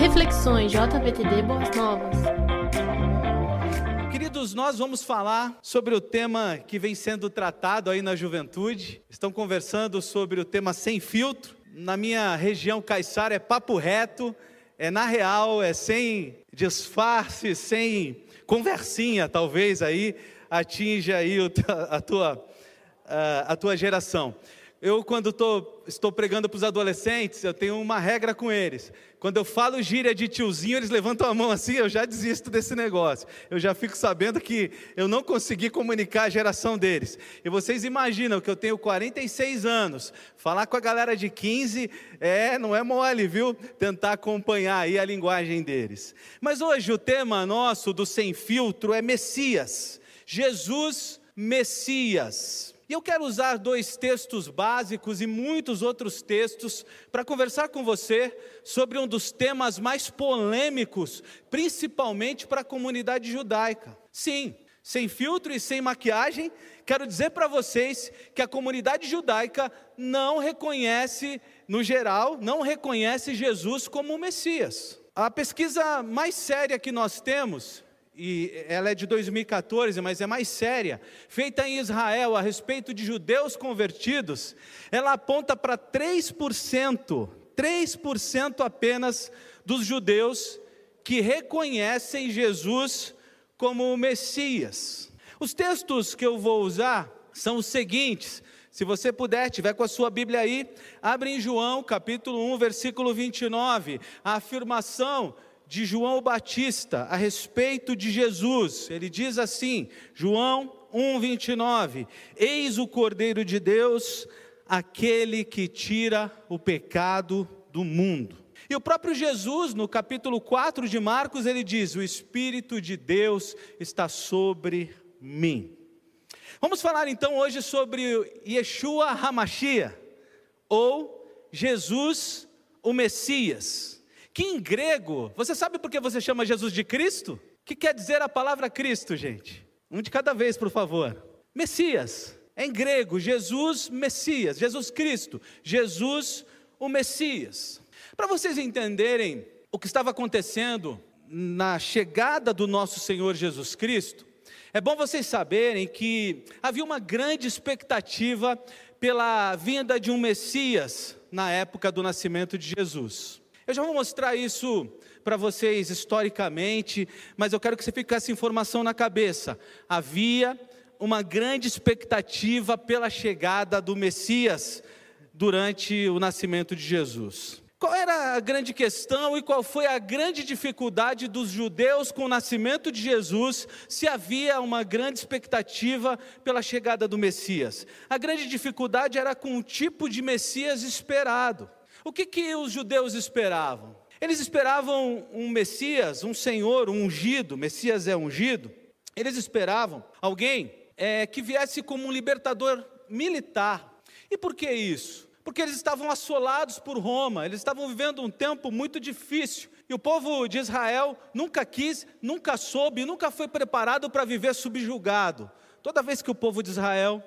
Reflexões JVTD Boas Novas. Queridos, nós vamos falar sobre o tema que vem sendo tratado aí na juventude. Estão conversando sobre o tema sem filtro. Na minha região caiçara é papo reto, é na real, é sem disfarce, sem conversinha, talvez aí atinja aí a tua, a tua geração. Eu, quando tô, estou pregando para os adolescentes, eu tenho uma regra com eles. Quando eu falo gíria de tiozinho, eles levantam a mão assim, eu já desisto desse negócio. Eu já fico sabendo que eu não consegui comunicar a geração deles. E vocês imaginam que eu tenho 46 anos, falar com a galera de 15 é, não é mole, viu? Tentar acompanhar aí a linguagem deles. Mas hoje o tema nosso do sem filtro é Messias. Jesus Messias. E eu quero usar dois textos básicos e muitos outros textos para conversar com você sobre um dos temas mais polêmicos, principalmente para a comunidade judaica. Sim, sem filtro e sem maquiagem, quero dizer para vocês que a comunidade judaica não reconhece, no geral, não reconhece Jesus como o Messias. A pesquisa mais séria que nós temos e ela é de 2014, mas é mais séria, feita em Israel a respeito de judeus convertidos, ela aponta para 3%, 3% apenas dos judeus que reconhecem Jesus como o Messias. Os textos que eu vou usar são os seguintes. Se você puder, tiver com a sua Bíblia aí, abre em João, capítulo 1, versículo 29, a afirmação de João Batista a respeito de Jesus. Ele diz assim, João 1:29: Eis o Cordeiro de Deus, aquele que tira o pecado do mundo. E o próprio Jesus, no capítulo 4 de Marcos, ele diz: O Espírito de Deus está sobre mim. Vamos falar então hoje sobre Yeshua Hamashia, ou Jesus o Messias que em grego, você sabe por que você chama Jesus de Cristo? O que quer dizer a palavra Cristo, gente? Um de cada vez, por favor. Messias. É em grego, Jesus Messias, Jesus Cristo, Jesus o Messias. Para vocês entenderem o que estava acontecendo na chegada do nosso Senhor Jesus Cristo, é bom vocês saberem que havia uma grande expectativa pela vinda de um Messias na época do nascimento de Jesus. Eu já vou mostrar isso para vocês historicamente, mas eu quero que você fique com essa informação na cabeça. Havia uma grande expectativa pela chegada do Messias durante o nascimento de Jesus. Qual era a grande questão e qual foi a grande dificuldade dos judeus com o nascimento de Jesus, se havia uma grande expectativa pela chegada do Messias? A grande dificuldade era com o tipo de Messias esperado. O que, que os judeus esperavam? Eles esperavam um Messias, um Senhor, um ungido, Messias é ungido. Eles esperavam alguém é, que viesse como um libertador militar. E por que isso? Porque eles estavam assolados por Roma, eles estavam vivendo um tempo muito difícil. E o povo de Israel nunca quis, nunca soube, nunca foi preparado para viver subjugado. Toda vez que o povo de Israel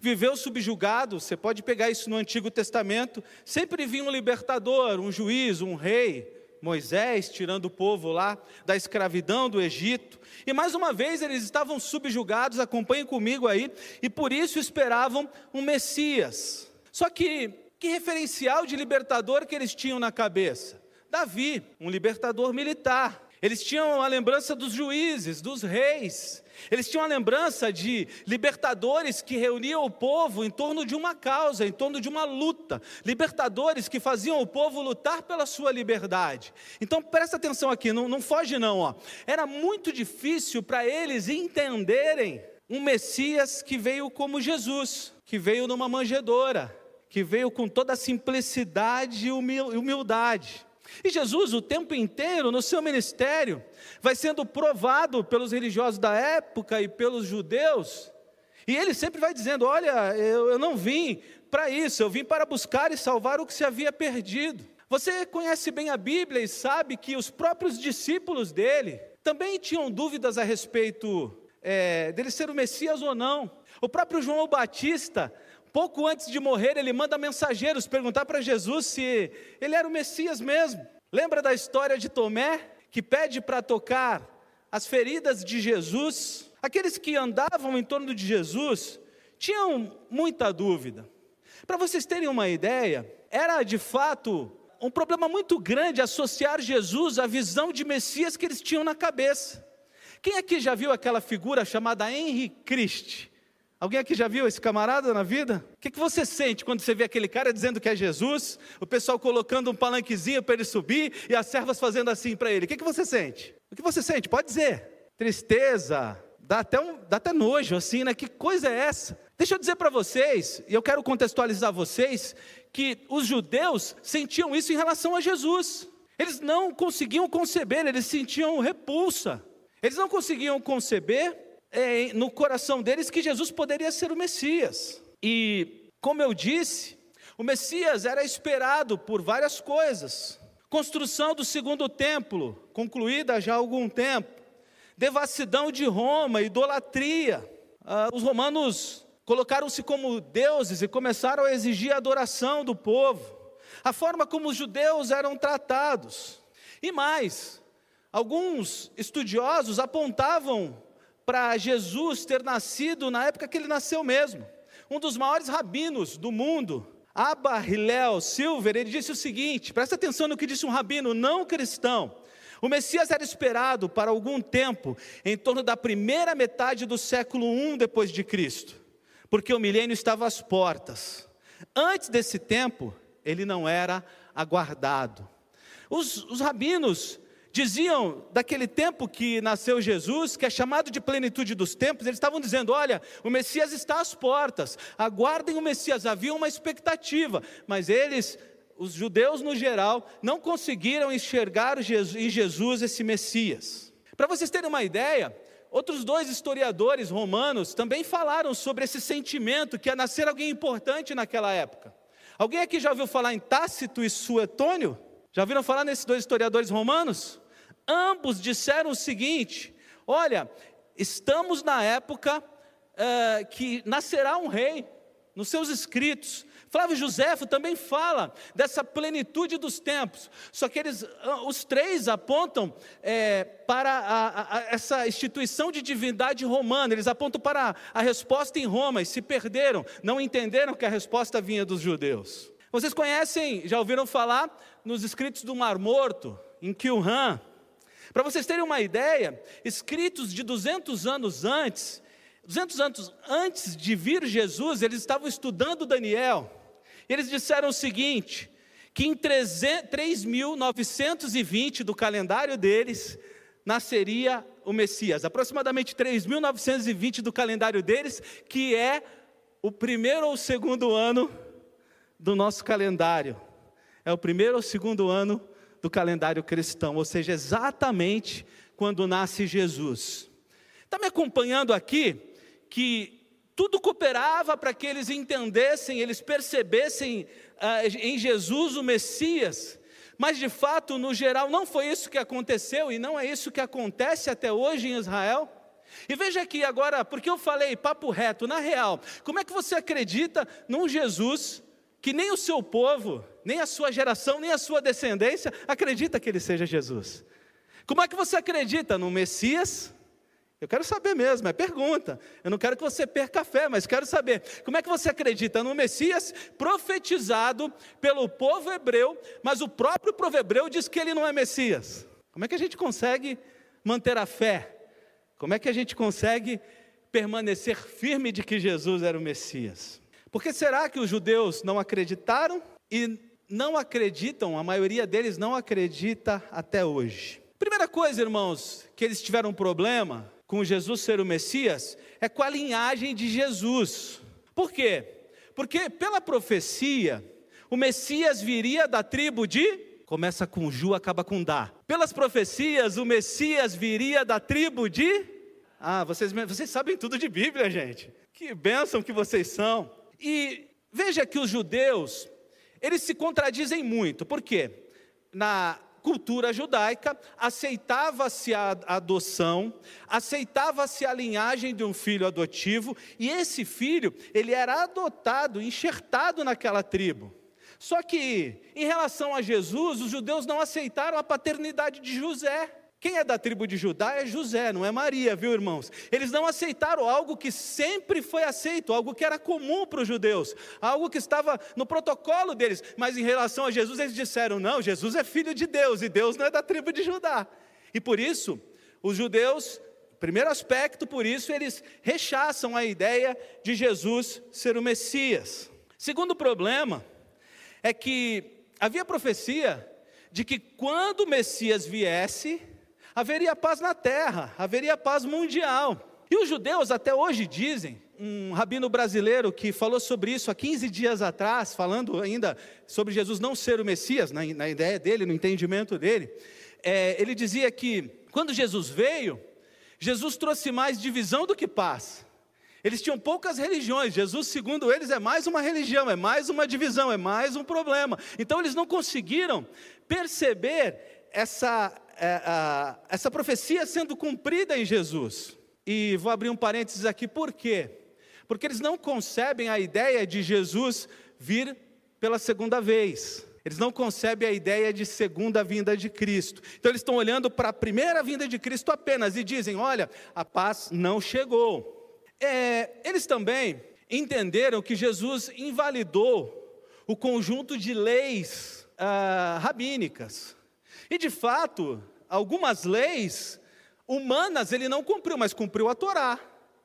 viveu subjugado, você pode pegar isso no Antigo Testamento, sempre vinha um libertador, um juiz, um rei, Moisés tirando o povo lá da escravidão do Egito. E mais uma vez eles estavam subjugados, acompanhem comigo aí, e por isso esperavam um Messias. Só que que referencial de libertador que eles tinham na cabeça? Davi, um libertador militar. Eles tinham a lembrança dos juízes, dos reis. Eles tinham a lembrança de libertadores que reuniam o povo em torno de uma causa, em torno de uma luta. Libertadores que faziam o povo lutar pela sua liberdade. Então presta atenção aqui, não, não foge não. Ó. Era muito difícil para eles entenderem um Messias que veio como Jesus, que veio numa manjedoura, que veio com toda a simplicidade e humildade. E Jesus, o tempo inteiro, no seu ministério, vai sendo provado pelos religiosos da época e pelos judeus, e ele sempre vai dizendo: Olha, eu, eu não vim para isso, eu vim para buscar e salvar o que se havia perdido. Você conhece bem a Bíblia e sabe que os próprios discípulos dele também tinham dúvidas a respeito é, dele ser o Messias ou não. O próprio João Batista pouco antes de morrer, ele manda mensageiros perguntar para Jesus se ele era o Messias mesmo. Lembra da história de Tomé, que pede para tocar as feridas de Jesus? Aqueles que andavam em torno de Jesus tinham muita dúvida. Para vocês terem uma ideia, era de fato um problema muito grande associar Jesus à visão de Messias que eles tinham na cabeça. Quem aqui já viu aquela figura chamada Henry Christ? Alguém aqui já viu esse camarada na vida? O que, que você sente quando você vê aquele cara dizendo que é Jesus, o pessoal colocando um palanquezinho para ele subir e as servas fazendo assim para ele? O que, que você sente? O que você sente? Pode dizer. Tristeza, dá até, um, dá até nojo assim, né? Que coisa é essa? Deixa eu dizer para vocês, e eu quero contextualizar vocês, que os judeus sentiam isso em relação a Jesus. Eles não conseguiam conceber, eles sentiam repulsa. Eles não conseguiam conceber é, no coração deles que Jesus poderia ser o Messias. E, como eu disse, o Messias era esperado por várias coisas. Construção do segundo templo, concluída já há algum tempo. Devassidão de Roma, idolatria. Ah, os romanos colocaram-se como deuses e começaram a exigir a adoração do povo, a forma como os judeus eram tratados. E mais, alguns estudiosos apontavam para Jesus ter nascido na época que ele nasceu mesmo. Um dos maiores rabinos do mundo, Abba Hillel Silver, ele disse o seguinte: presta atenção no que disse um rabino não cristão. O Messias era esperado para algum tempo, em torno da primeira metade do século I depois de Cristo porque o milênio estava às portas. Antes desse tempo, ele não era aguardado. Os, os rabinos diziam daquele tempo que nasceu Jesus, que é chamado de plenitude dos tempos, eles estavam dizendo: olha, o Messias está às portas, aguardem o Messias. Havia uma expectativa, mas eles, os judeus no geral, não conseguiram enxergar em Jesus esse Messias. Para vocês terem uma ideia, Outros dois historiadores romanos também falaram sobre esse sentimento que ia nascer alguém importante naquela época. Alguém aqui já ouviu falar em Tácito e Suetônio? Já ouviram falar nesses dois historiadores romanos? Ambos disseram o seguinte: olha, estamos na época uh, que nascerá um rei, nos seus escritos, Flávio Joséfo também fala dessa plenitude dos tempos, só que eles, ah, os três apontam é, para a, a, essa instituição de divindade romana, eles apontam para a, a resposta em Roma e se perderam, não entenderam que a resposta vinha dos judeus. Vocês conhecem, já ouviram falar nos escritos do Mar Morto, em Qumran? Para vocês terem uma ideia, escritos de 200 anos antes, 200 anos antes de vir Jesus, eles estavam estudando Daniel. Eles disseram o seguinte: que em 3.920 do calendário deles nasceria o Messias, aproximadamente 3.920 do calendário deles, que é o primeiro ou segundo ano do nosso calendário. É o primeiro ou segundo ano do calendário cristão, ou seja, exatamente quando nasce Jesus. Está me acompanhando aqui que tudo cooperava para que eles entendessem, eles percebessem ah, em Jesus o Messias, mas de fato, no geral, não foi isso que aconteceu e não é isso que acontece até hoje em Israel. E veja aqui agora, porque eu falei papo reto, na real, como é que você acredita num Jesus que nem o seu povo, nem a sua geração, nem a sua descendência acredita que ele seja Jesus? Como é que você acredita no Messias eu quero saber mesmo, é pergunta. Eu não quero que você perca a fé, mas quero saber como é que você acredita no Messias profetizado pelo povo hebreu, mas o próprio povo hebreu diz que ele não é Messias. Como é que a gente consegue manter a fé? Como é que a gente consegue permanecer firme de que Jesus era o Messias? Porque será que os judeus não acreditaram e não acreditam, a maioria deles não acredita até hoje? Primeira coisa, irmãos, que eles tiveram um problema com Jesus ser o Messias é com a linhagem de Jesus. Por quê? Porque pela profecia, o Messias viria da tribo de começa com Ju, acaba com Dá. Pelas profecias, o Messias viria da tribo de Ah, vocês, vocês sabem tudo de Bíblia, gente. Que bênção que vocês são. E veja que os judeus, eles se contradizem muito. Por quê? Na cultura judaica, aceitava-se a adoção, aceitava-se a linhagem de um filho adotivo, e esse filho, ele era adotado, enxertado naquela tribo. Só que, em relação a Jesus, os judeus não aceitaram a paternidade de José. Quem é da tribo de Judá é José, não é Maria, viu irmãos? Eles não aceitaram algo que sempre foi aceito, algo que era comum para os judeus, algo que estava no protocolo deles, mas em relação a Jesus eles disseram: não, Jesus é filho de Deus e Deus não é da tribo de Judá. E por isso, os judeus, primeiro aspecto, por isso eles rechaçam a ideia de Jesus ser o Messias. Segundo problema é que havia profecia de que quando o Messias viesse, haveria paz na terra, haveria paz mundial. E os judeus até hoje dizem, um rabino brasileiro que falou sobre isso há 15 dias atrás, falando ainda sobre Jesus não ser o Messias, na, na ideia dele, no entendimento dele, é, ele dizia que quando Jesus veio, Jesus trouxe mais divisão do que paz. Eles tinham poucas religiões, Jesus, segundo eles, é mais uma religião, é mais uma divisão, é mais um problema. Então eles não conseguiram perceber essa, é, a, essa profecia sendo cumprida em Jesus. E vou abrir um parênteses aqui, por quê? Porque eles não concebem a ideia de Jesus vir pela segunda vez. Eles não concebem a ideia de segunda vinda de Cristo. Então eles estão olhando para a primeira vinda de Cristo apenas e dizem: olha, a paz não chegou. É, eles também entenderam que Jesus invalidou o conjunto de leis ah, rabínicas. E de fato, algumas leis humanas ele não cumpriu, mas cumpriu a Torá.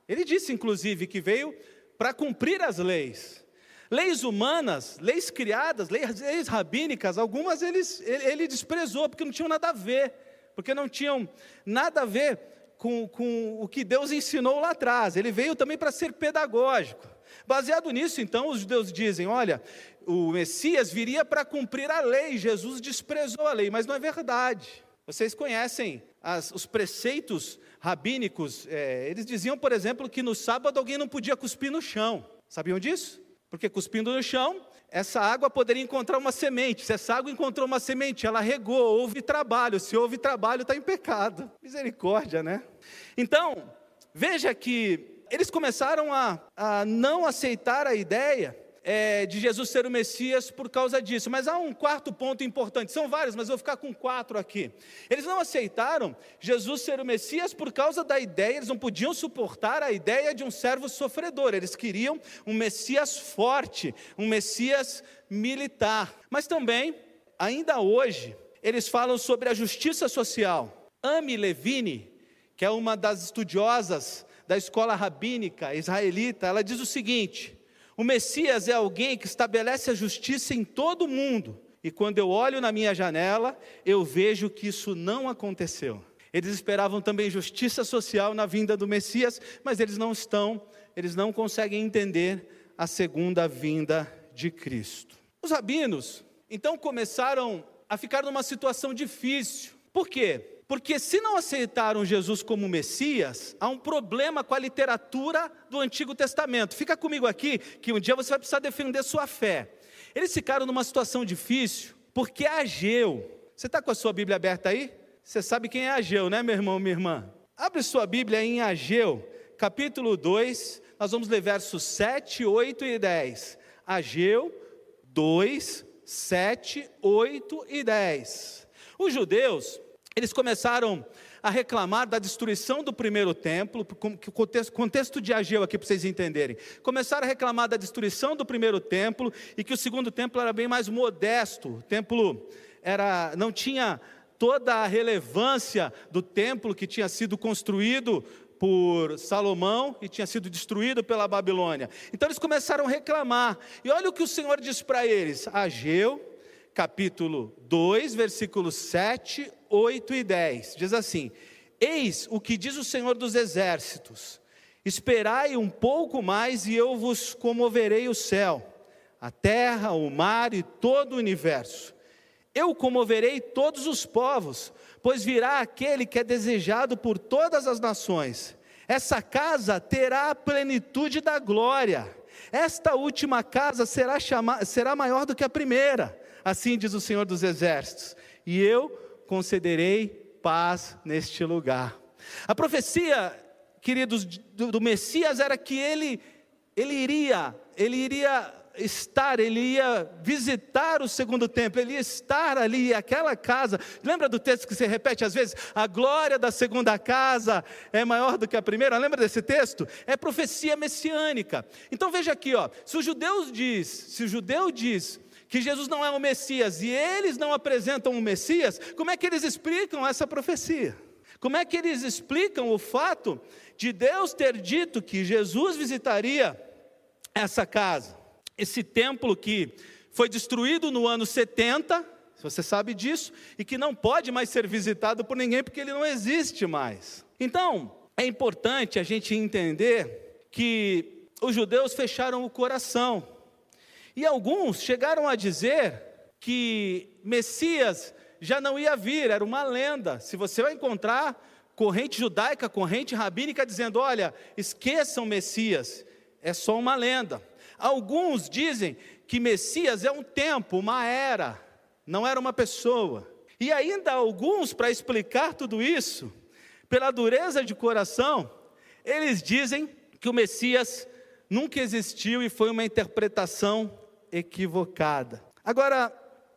Ele disse, inclusive, que veio para cumprir as leis. Leis humanas, leis criadas, leis, rabínicas, algumas ele, ele, desprezou, porque não tinham nada a ver, porque não tinham nada a ver com, com o que Deus ensinou lá atrás. Ele veio também para ser pedagógico. Baseado nisso, então, os judeus dizem: olha, o Messias viria para cumprir a lei, Jesus desprezou a lei, mas não é verdade. Vocês conhecem as, os preceitos rabínicos, é, eles diziam, por exemplo, que no sábado alguém não podia cuspir no chão. Sabiam disso? Porque cuspindo no chão, essa água poderia encontrar uma semente. Se essa água encontrou uma semente, ela regou, houve trabalho. Se houve trabalho, está em pecado. Misericórdia, né? Então, veja que eles começaram a, a não aceitar a ideia é, de Jesus ser o Messias por causa disso. Mas há um quarto ponto importante, são vários, mas eu vou ficar com quatro aqui. Eles não aceitaram Jesus ser o Messias por causa da ideia, eles não podiam suportar a ideia de um servo sofredor, eles queriam um Messias forte, um Messias militar. Mas também, ainda hoje, eles falam sobre a justiça social. Amy Levine, que é uma das estudiosas da escola rabínica israelita, ela diz o seguinte: o Messias é alguém que estabelece a justiça em todo o mundo. E quando eu olho na minha janela, eu vejo que isso não aconteceu. Eles esperavam também justiça social na vinda do Messias, mas eles não estão, eles não conseguem entender a segunda vinda de Cristo. Os rabinos então começaram a ficar numa situação difícil. Por quê? Porque se não aceitaram Jesus como Messias, há um problema com a literatura do Antigo Testamento. Fica comigo aqui, que um dia você vai precisar defender sua fé. Eles ficaram numa situação difícil, porque Ageu, você está com a sua Bíblia aberta aí? Você sabe quem é Ageu, né, meu irmão, minha irmã? Abre sua Bíblia em Ageu, capítulo 2, nós vamos ler versos 7, 8 e 10. Ageu 2, 7, 8 e 10. Os judeus eles começaram a reclamar da destruição do primeiro templo, o contexto, contexto de Ageu aqui para vocês entenderem. Começaram a reclamar da destruição do primeiro templo e que o segundo templo era bem mais modesto. O templo era, não tinha toda a relevância do templo que tinha sido construído por Salomão e tinha sido destruído pela Babilônia. Então eles começaram a reclamar. E olha o que o Senhor diz para eles: Ageu, capítulo 2, versículos 7, 8 e 10. Diz assim: Eis o que diz o Senhor dos Exércitos: Esperai um pouco mais e eu vos comoverei o céu, a terra, o mar e todo o universo. Eu comoverei todos os povos, pois virá aquele que é desejado por todas as nações. Essa casa terá a plenitude da glória. Esta última casa será, chama, será maior do que a primeira, assim diz o Senhor dos Exércitos. E eu concederei paz neste lugar. A profecia, queridos, do, do Messias era que ele, ele iria, ele iria estar, ele ia visitar o segundo templo, ele ia estar ali, aquela casa. Lembra do texto que se repete às vezes? A glória da segunda casa é maior do que a primeira. Lembra desse texto? É profecia messiânica. Então veja aqui, ó, se o judeu diz, se o judeu diz que Jesus não é o Messias e eles não apresentam o Messias, como é que eles explicam essa profecia? Como é que eles explicam o fato de Deus ter dito que Jesus visitaria essa casa? esse templo que foi destruído no ano 70, você sabe disso, e que não pode mais ser visitado por ninguém porque ele não existe mais. Então, é importante a gente entender que os judeus fecharam o coração. E alguns chegaram a dizer que Messias já não ia vir, era uma lenda. Se você vai encontrar corrente judaica, corrente rabínica dizendo: olha, esqueçam Messias, é só uma lenda. Alguns dizem que Messias é um tempo, uma era, não era uma pessoa. E ainda alguns, para explicar tudo isso, pela dureza de coração, eles dizem que o Messias nunca existiu e foi uma interpretação equivocada. Agora,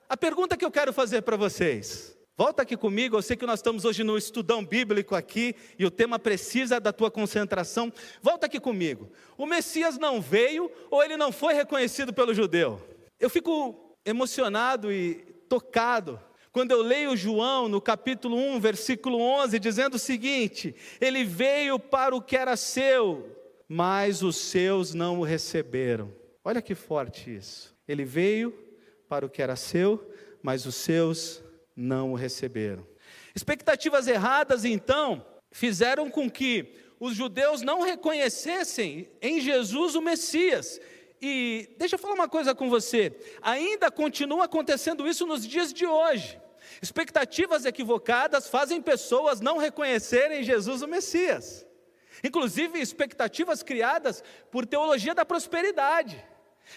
a pergunta que eu quero fazer para vocês: Volta aqui comigo, eu sei que nós estamos hoje no estudão bíblico aqui e o tema precisa da tua concentração. Volta aqui comigo. O Messias não veio ou ele não foi reconhecido pelo judeu? Eu fico emocionado e tocado quando eu leio João no capítulo 1, versículo 11, dizendo o seguinte: Ele veio para o que era seu, mas os seus não o receberam. Olha que forte isso. Ele veio para o que era seu, mas os seus não o receberam. Expectativas erradas, então, fizeram com que os judeus não reconhecessem em Jesus o Messias. E deixa eu falar uma coisa com você: ainda continua acontecendo isso nos dias de hoje. Expectativas equivocadas fazem pessoas não reconhecerem Jesus o Messias. Inclusive, expectativas criadas por teologia da prosperidade.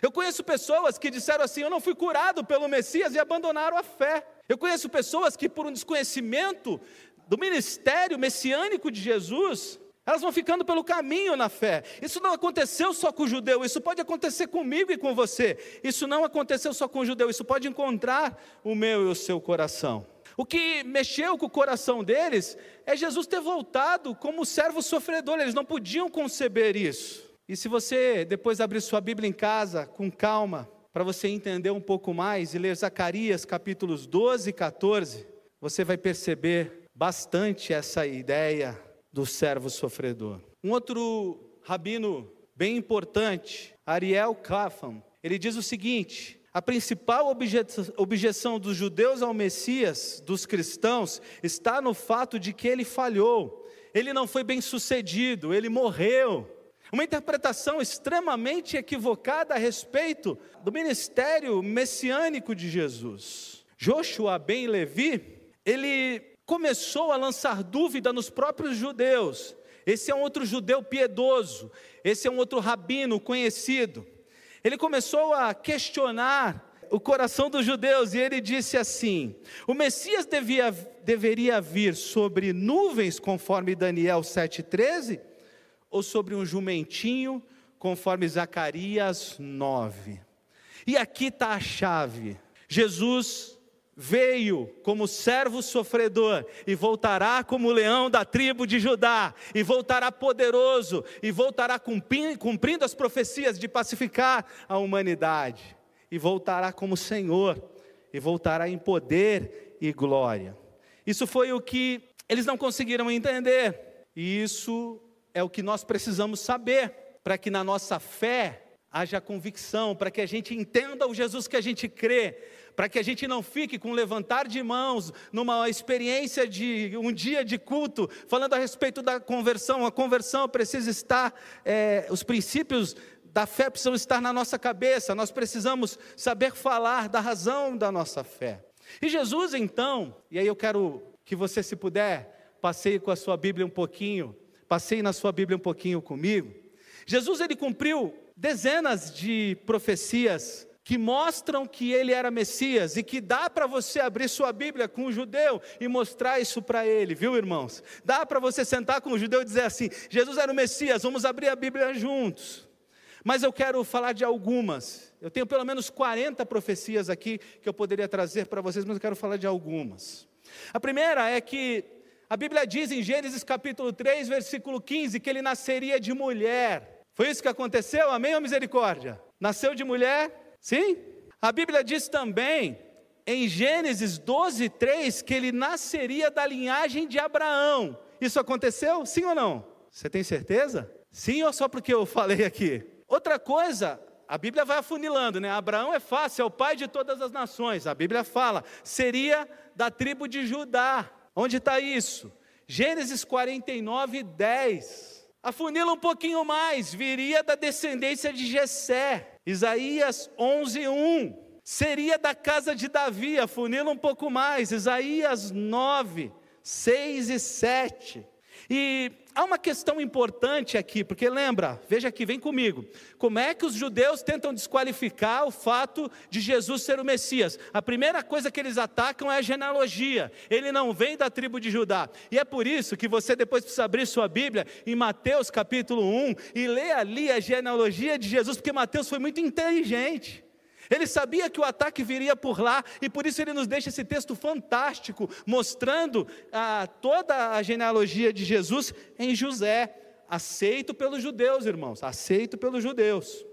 Eu conheço pessoas que disseram assim: Eu não fui curado pelo Messias e abandonaram a fé. Eu conheço pessoas que, por um desconhecimento do ministério messiânico de Jesus, elas vão ficando pelo caminho na fé. Isso não aconteceu só com o judeu, isso pode acontecer comigo e com você. Isso não aconteceu só com o judeu, isso pode encontrar o meu e o seu coração. O que mexeu com o coração deles é Jesus ter voltado como servo sofredor, eles não podiam conceber isso. E se você depois abrir sua Bíblia em casa, com calma, para você entender um pouco mais e ler Zacarias capítulos 12 e 14, você vai perceber bastante essa ideia do servo sofredor. Um outro rabino bem importante, Ariel Kafam, ele diz o seguinte: a principal objeção dos judeus ao Messias, dos cristãos, está no fato de que ele falhou, ele não foi bem sucedido, ele morreu. Uma interpretação extremamente equivocada a respeito do ministério messiânico de Jesus. Joshua ben Levi, ele começou a lançar dúvida nos próprios judeus. Esse é um outro judeu piedoso, esse é um outro rabino conhecido. Ele começou a questionar o coração dos judeus e ele disse assim: o Messias devia, deveria vir sobre nuvens, conforme Daniel 7,13, ou sobre um jumentinho, conforme Zacarias 9. E aqui está a chave: Jesus veio como servo sofredor e voltará como leão da tribo de Judá, e voltará poderoso, e voltará cumprindo, as profecias de pacificar a humanidade, e voltará como Senhor, e voltará em poder e glória. Isso foi o que eles não conseguiram entender, e isso é o que nós precisamos saber para que na nossa fé haja convicção, para que a gente entenda o Jesus que a gente crê, para que a gente não fique com levantar de mãos numa experiência de um dia de culto, falando a respeito da conversão. A conversão precisa estar, é, os princípios da fé precisam estar na nossa cabeça, nós precisamos saber falar da razão da nossa fé. E Jesus, então, e aí eu quero que você, se puder, passeie com a sua Bíblia um pouquinho Passei na sua Bíblia um pouquinho comigo. Jesus ele cumpriu dezenas de profecias que mostram que ele era Messias e que dá para você abrir sua Bíblia com o judeu e mostrar isso para ele, viu, irmãos? Dá para você sentar com o judeu e dizer assim: Jesus era o Messias, vamos abrir a Bíblia juntos. Mas eu quero falar de algumas. Eu tenho pelo menos 40 profecias aqui que eu poderia trazer para vocês, mas eu quero falar de algumas. A primeira é que a Bíblia diz em Gênesis capítulo 3, versículo 15, que ele nasceria de mulher. Foi isso que aconteceu? Amém ou misericórdia? Nasceu de mulher? Sim? A Bíblia diz também em Gênesis 12, 3, que ele nasceria da linhagem de Abraão. Isso aconteceu? Sim ou não? Você tem certeza? Sim ou só porque eu falei aqui? Outra coisa, a Bíblia vai afunilando, né? Abraão é fácil, é o pai de todas as nações. A Bíblia fala, seria da tribo de Judá. Onde está isso? Gênesis 49, 10. Afunila um pouquinho mais, viria da descendência de Jessé. Isaías 11, 1. Seria da casa de Davi, afunila um pouco mais. Isaías 9, 6 e 7. E há uma questão importante aqui, porque lembra, veja aqui, vem comigo. Como é que os judeus tentam desqualificar o fato de Jesus ser o Messias? A primeira coisa que eles atacam é a genealogia. Ele não vem da tribo de Judá. E é por isso que você depois precisa abrir sua Bíblia em Mateus capítulo 1 e ler ali a genealogia de Jesus, porque Mateus foi muito inteligente. Ele sabia que o ataque viria por lá e por isso ele nos deixa esse texto fantástico, mostrando ah, toda a genealogia de Jesus em José, aceito pelos judeus, irmãos, aceito pelos judeus.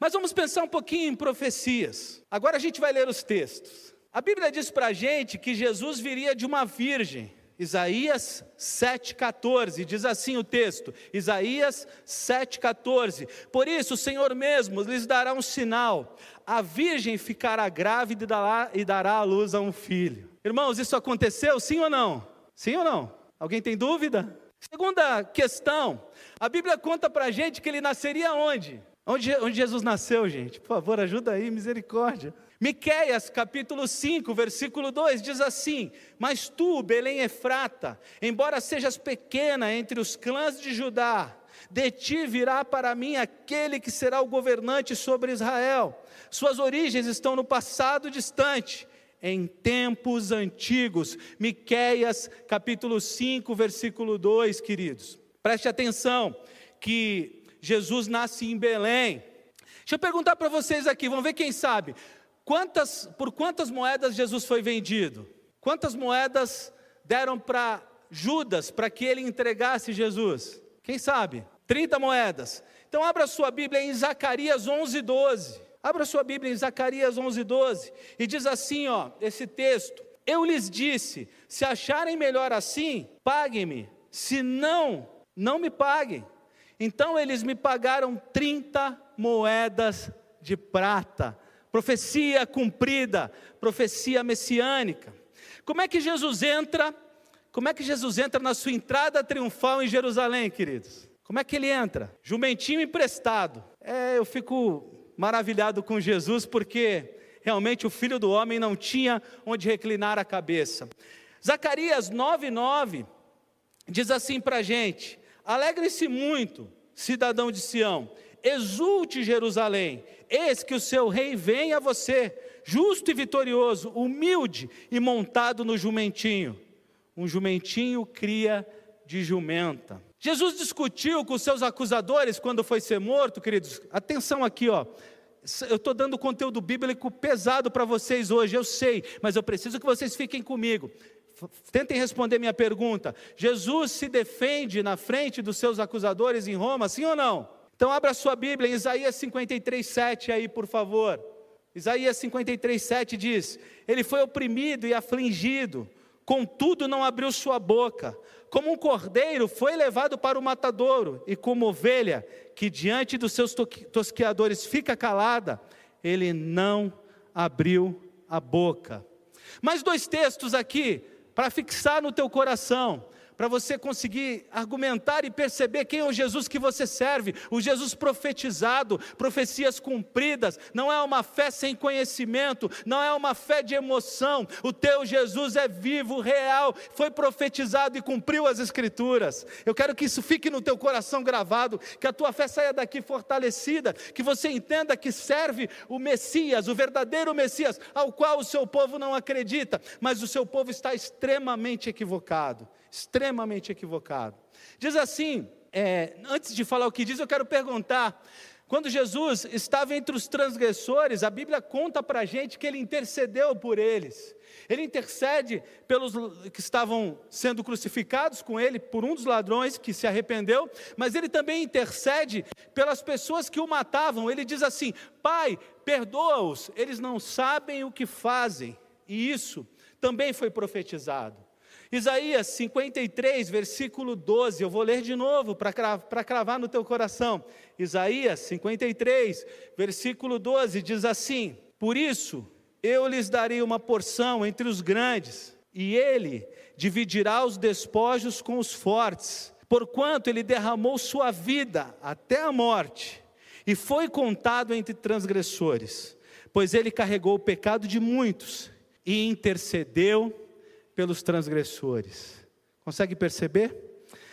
Mas vamos pensar um pouquinho em profecias. Agora a gente vai ler os textos. A Bíblia diz para a gente que Jesus viria de uma virgem. Isaías 7,14, diz assim o texto, Isaías 7,14: Por isso o Senhor mesmo lhes dará um sinal, a virgem ficará grávida e dará, à luz a um filho. Irmãos, isso aconteceu, sim ou não? Sim ou não? Alguém tem dúvida? Segunda questão, a Bíblia conta para a gente que ele nasceria onde? onde? Onde Jesus nasceu, gente? Por favor, ajuda aí, misericórdia. Miqueias capítulo 5, versículo 2 diz assim: Mas tu, Belém Efrata, embora sejas pequena entre os clãs de Judá, de ti virá para mim aquele que será o governante sobre Israel. Suas origens estão no passado distante, em tempos antigos. Miqueias capítulo 5, versículo 2, queridos. Preste atenção que Jesus nasce em Belém. Deixa eu perguntar para vocês aqui, vamos ver quem sabe. Quantas, por quantas moedas Jesus foi vendido? Quantas moedas deram para Judas para que ele entregasse Jesus? Quem sabe? 30 moedas. Então abra sua Bíblia em Zacarias 11, 12. Abra sua Bíblia em Zacarias 11, 12. E diz assim, ó, esse texto. Eu lhes disse, se acharem melhor assim, paguem-me. Se não, não me paguem. Então eles me pagaram 30 moedas de prata profecia cumprida, profecia messiânica. Como é que Jesus entra? Como é que Jesus entra na sua entrada triunfal em Jerusalém, queridos? Como é que ele entra? Jumentinho emprestado. É, eu fico maravilhado com Jesus porque realmente o filho do homem não tinha onde reclinar a cabeça. Zacarias 9:9 diz assim para a gente: Alegre-se muito, cidadão de Sião, exulte Jerusalém, eis que o seu rei vem a você, justo e vitorioso, humilde e montado no jumentinho. Um jumentinho cria de jumenta. Jesus discutiu com seus acusadores quando foi ser morto, queridos. Atenção aqui, ó. Eu estou dando conteúdo bíblico pesado para vocês hoje, eu sei, mas eu preciso que vocês fiquem comigo. Tentem responder minha pergunta. Jesus se defende na frente dos seus acusadores em Roma, sim ou não? Então abra sua Bíblia em Isaías 53, 7 aí, por favor. Isaías 53, 7 diz: Ele foi oprimido e afligido, contudo não abriu sua boca. Como um cordeiro foi levado para o matadouro, e como ovelha que diante dos seus tosqueadores fica calada, ele não abriu a boca. Mais dois textos aqui para fixar no teu coração para você conseguir argumentar e perceber quem é o Jesus que você serve, o Jesus profetizado, profecias cumpridas, não é uma fé sem conhecimento, não é uma fé de emoção, o teu Jesus é vivo, real, foi profetizado e cumpriu as Escrituras. Eu quero que isso fique no teu coração gravado, que a tua fé saia daqui fortalecida, que você entenda que serve o Messias, o verdadeiro Messias, ao qual o seu povo não acredita, mas o seu povo está extremamente equivocado extremamente equivocado. Diz assim, é, antes de falar o que diz, eu quero perguntar: Quando Jesus estava entre os transgressores, a Bíblia conta para a gente que ele intercedeu por eles. Ele intercede pelos que estavam sendo crucificados com ele, por um dos ladrões que se arrependeu, mas ele também intercede pelas pessoas que o matavam. Ele diz assim: Pai, perdoa-os, eles não sabem o que fazem. E isso também foi profetizado. Isaías 53, versículo 12, eu vou ler de novo para cravar, cravar no teu coração. Isaías 53, versículo 12 diz assim: Por isso eu lhes darei uma porção entre os grandes, e ele dividirá os despojos com os fortes, porquanto ele derramou sua vida até a morte, e foi contado entre transgressores, pois ele carregou o pecado de muitos e intercedeu pelos transgressores. Consegue perceber?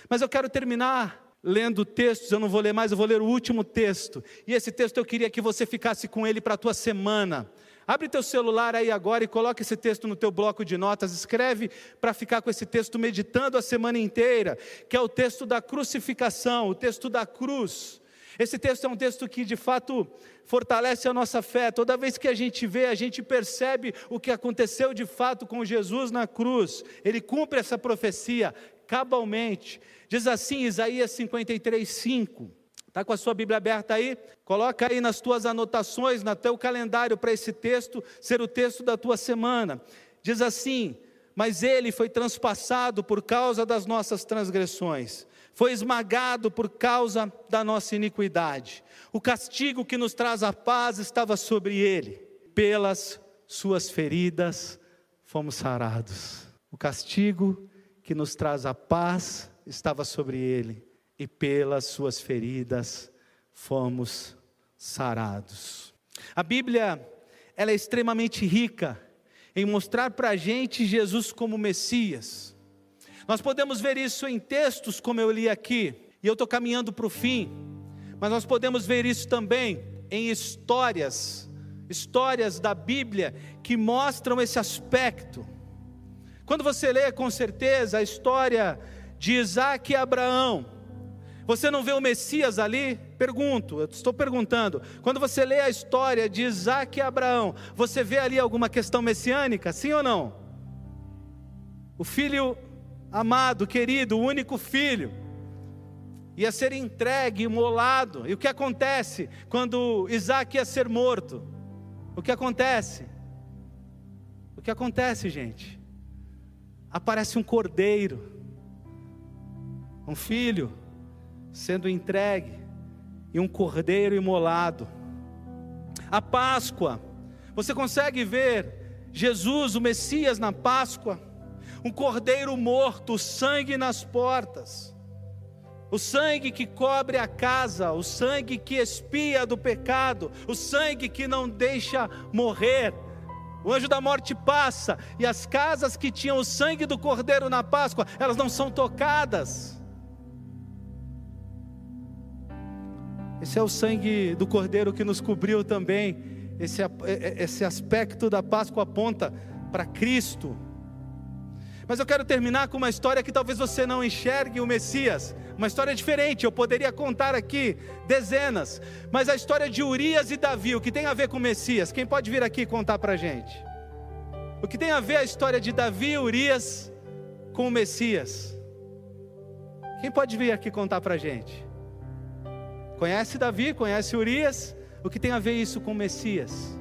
Mas eu quero terminar lendo textos, eu não vou ler mais, eu vou ler o último texto. E esse texto eu queria que você ficasse com ele para a tua semana. Abre teu celular aí agora e coloque esse texto no teu bloco de notas, escreve para ficar com esse texto meditando a semana inteira, que é o texto da crucificação, o texto da cruz. Esse texto é um texto que de fato fortalece a nossa fé. Toda vez que a gente vê, a gente percebe o que aconteceu de fato com Jesus na cruz. Ele cumpre essa profecia cabalmente. Diz assim Isaías 53, 5. Está com a sua Bíblia aberta aí? Coloca aí nas tuas anotações, no teu calendário para esse texto ser o texto da tua semana. Diz assim: Mas ele foi transpassado por causa das nossas transgressões, foi esmagado por causa da nossa iniquidade. O castigo que nos traz a paz estava sobre ele, pelas suas feridas fomos sarados. O castigo que nos traz a paz estava sobre ele e pelas suas feridas fomos sarados. A Bíblia ela é extremamente rica em mostrar para a gente Jesus como Messias. Nós podemos ver isso em textos, como eu li aqui, e eu estou caminhando para o fim, mas nós podemos ver isso também em histórias, histórias da Bíblia que mostram esse aspecto. Quando você lê com certeza a história de Isaac e Abraão, você não vê o Messias ali? Pergunto, eu estou perguntando. Quando você lê a história de Isaac e Abraão, você vê ali alguma questão messiânica? Sim ou não? O filho amado, querido, único filho, ia ser entregue, imolado. E o que acontece quando Isaac ia ser morto? O que acontece? O que acontece, gente? Aparece um cordeiro, um filho sendo entregue e um cordeiro imolado. A Páscoa, você consegue ver Jesus, o Messias, na Páscoa, um cordeiro morto, o sangue nas portas, o sangue que cobre a casa, o sangue que expia do pecado, o sangue que não deixa morrer. O anjo da morte passa e as casas que tinham o sangue do cordeiro na Páscoa, elas não são tocadas. Esse é o sangue do Cordeiro que nos cobriu também. Esse, é, é, esse aspecto da Páscoa aponta para Cristo. Mas eu quero terminar com uma história que talvez você não enxergue o Messias, uma história diferente. Eu poderia contar aqui dezenas, mas a história de Urias e Davi, o que tem a ver com o Messias? Quem pode vir aqui contar para gente? O que tem a ver a história de Davi e Urias com o Messias? Quem pode vir aqui contar para gente? Conhece Davi, conhece Urias, o que tem a ver isso com o Messias?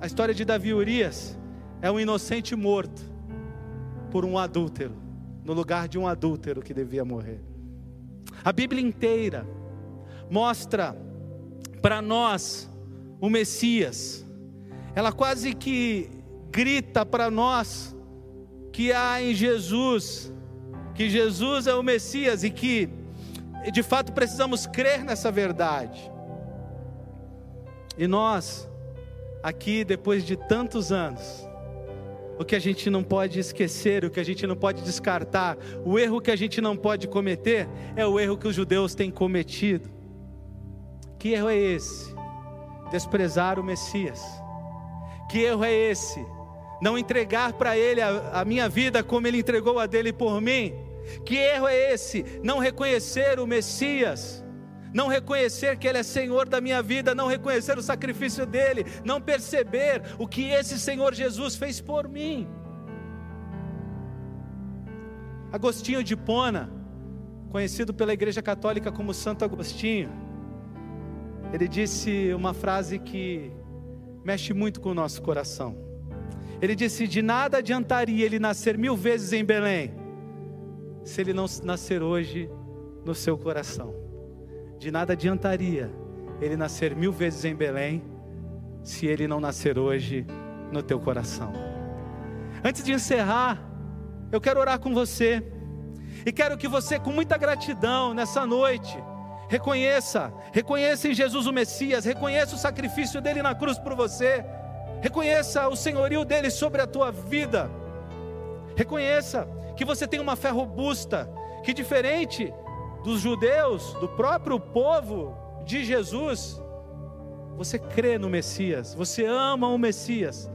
A história de Davi e Urias é um inocente morto por um adúltero, no lugar de um adúltero que devia morrer. A Bíblia inteira mostra para nós o Messias, ela quase que grita para nós que há em Jesus, que Jesus é o Messias e que de fato precisamos crer nessa verdade. E nós, aqui depois de tantos anos, o que a gente não pode esquecer, o que a gente não pode descartar, o erro que a gente não pode cometer, é o erro que os judeus têm cometido. Que erro é esse? Desprezar o Messias. Que erro é esse? Não entregar para Ele a, a minha vida como Ele entregou a dele por mim. Que erro é esse? Não reconhecer o Messias, não reconhecer que Ele é Senhor da minha vida, não reconhecer o sacrifício dele, não perceber o que esse Senhor Jesus fez por mim. Agostinho de Pona, conhecido pela Igreja Católica como Santo Agostinho, ele disse uma frase que mexe muito com o nosso coração. Ele disse: De nada adiantaria ele nascer mil vezes em Belém, se ele não nascer hoje no seu coração. De nada adiantaria ele nascer mil vezes em Belém, se ele não nascer hoje no teu coração. Antes de encerrar, eu quero orar com você, e quero que você, com muita gratidão, nessa noite, reconheça, reconheça em Jesus o Messias, reconheça o sacrifício dele na cruz por você, reconheça o senhorio dele sobre a tua vida, reconheça que você tem uma fé robusta, que diferente dos judeus, do próprio povo de Jesus, você crê no Messias, você ama o Messias,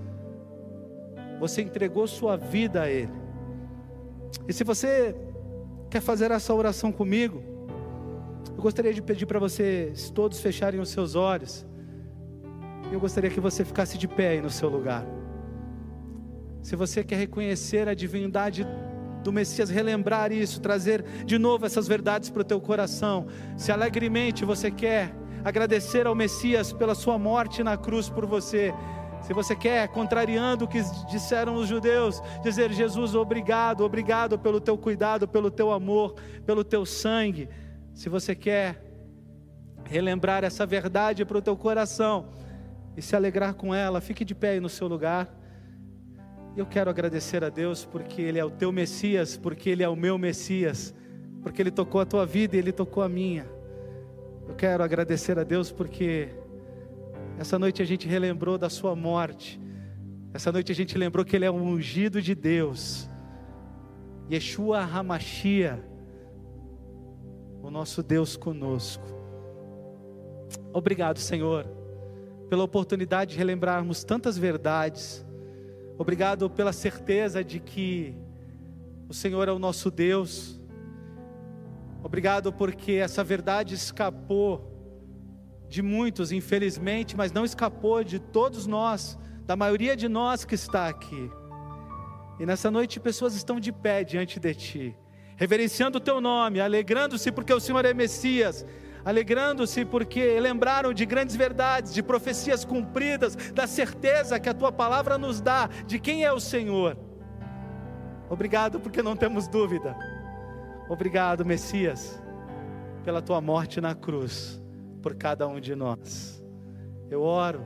você entregou sua vida a Ele. E se você quer fazer essa oração comigo, eu gostaria de pedir para vocês todos fecharem os seus olhos. Eu gostaria que você ficasse de pé aí no seu lugar. Se você quer reconhecer a divindade do Messias, relembrar isso, trazer de novo essas verdades para o teu coração. Se alegremente você quer agradecer ao Messias pela sua morte na cruz por você. Se você quer, contrariando o que disseram os judeus, dizer: Jesus, obrigado, obrigado pelo teu cuidado, pelo teu amor, pelo teu sangue. Se você quer relembrar essa verdade para o teu coração e se alegrar com ela, fique de pé aí no seu lugar. Eu quero agradecer a Deus porque Ele é o teu Messias, porque Ele é o meu Messias, porque Ele tocou a tua vida e Ele tocou a minha. Eu quero agradecer a Deus porque essa noite a gente relembrou da Sua morte, essa noite a gente lembrou que Ele é o ungido de Deus, Yeshua Hamashia, o nosso Deus conosco. Obrigado, Senhor, pela oportunidade de relembrarmos tantas verdades Obrigado pela certeza de que o Senhor é o nosso Deus. Obrigado porque essa verdade escapou de muitos, infelizmente, mas não escapou de todos nós, da maioria de nós que está aqui. E nessa noite pessoas estão de pé diante de ti, reverenciando o teu nome, alegrando-se porque o Senhor é Messias, alegrando-se porque lembraram de grandes verdades, de profecias cumpridas, da certeza que a tua palavra nos dá de quem é o Senhor. Obrigado porque não temos dúvida. Obrigado, Messias, pela tua morte na cruz por cada um de nós. Eu oro,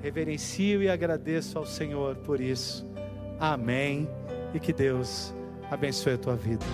reverencio e agradeço ao Senhor por isso. Amém. E que Deus abençoe a tua vida.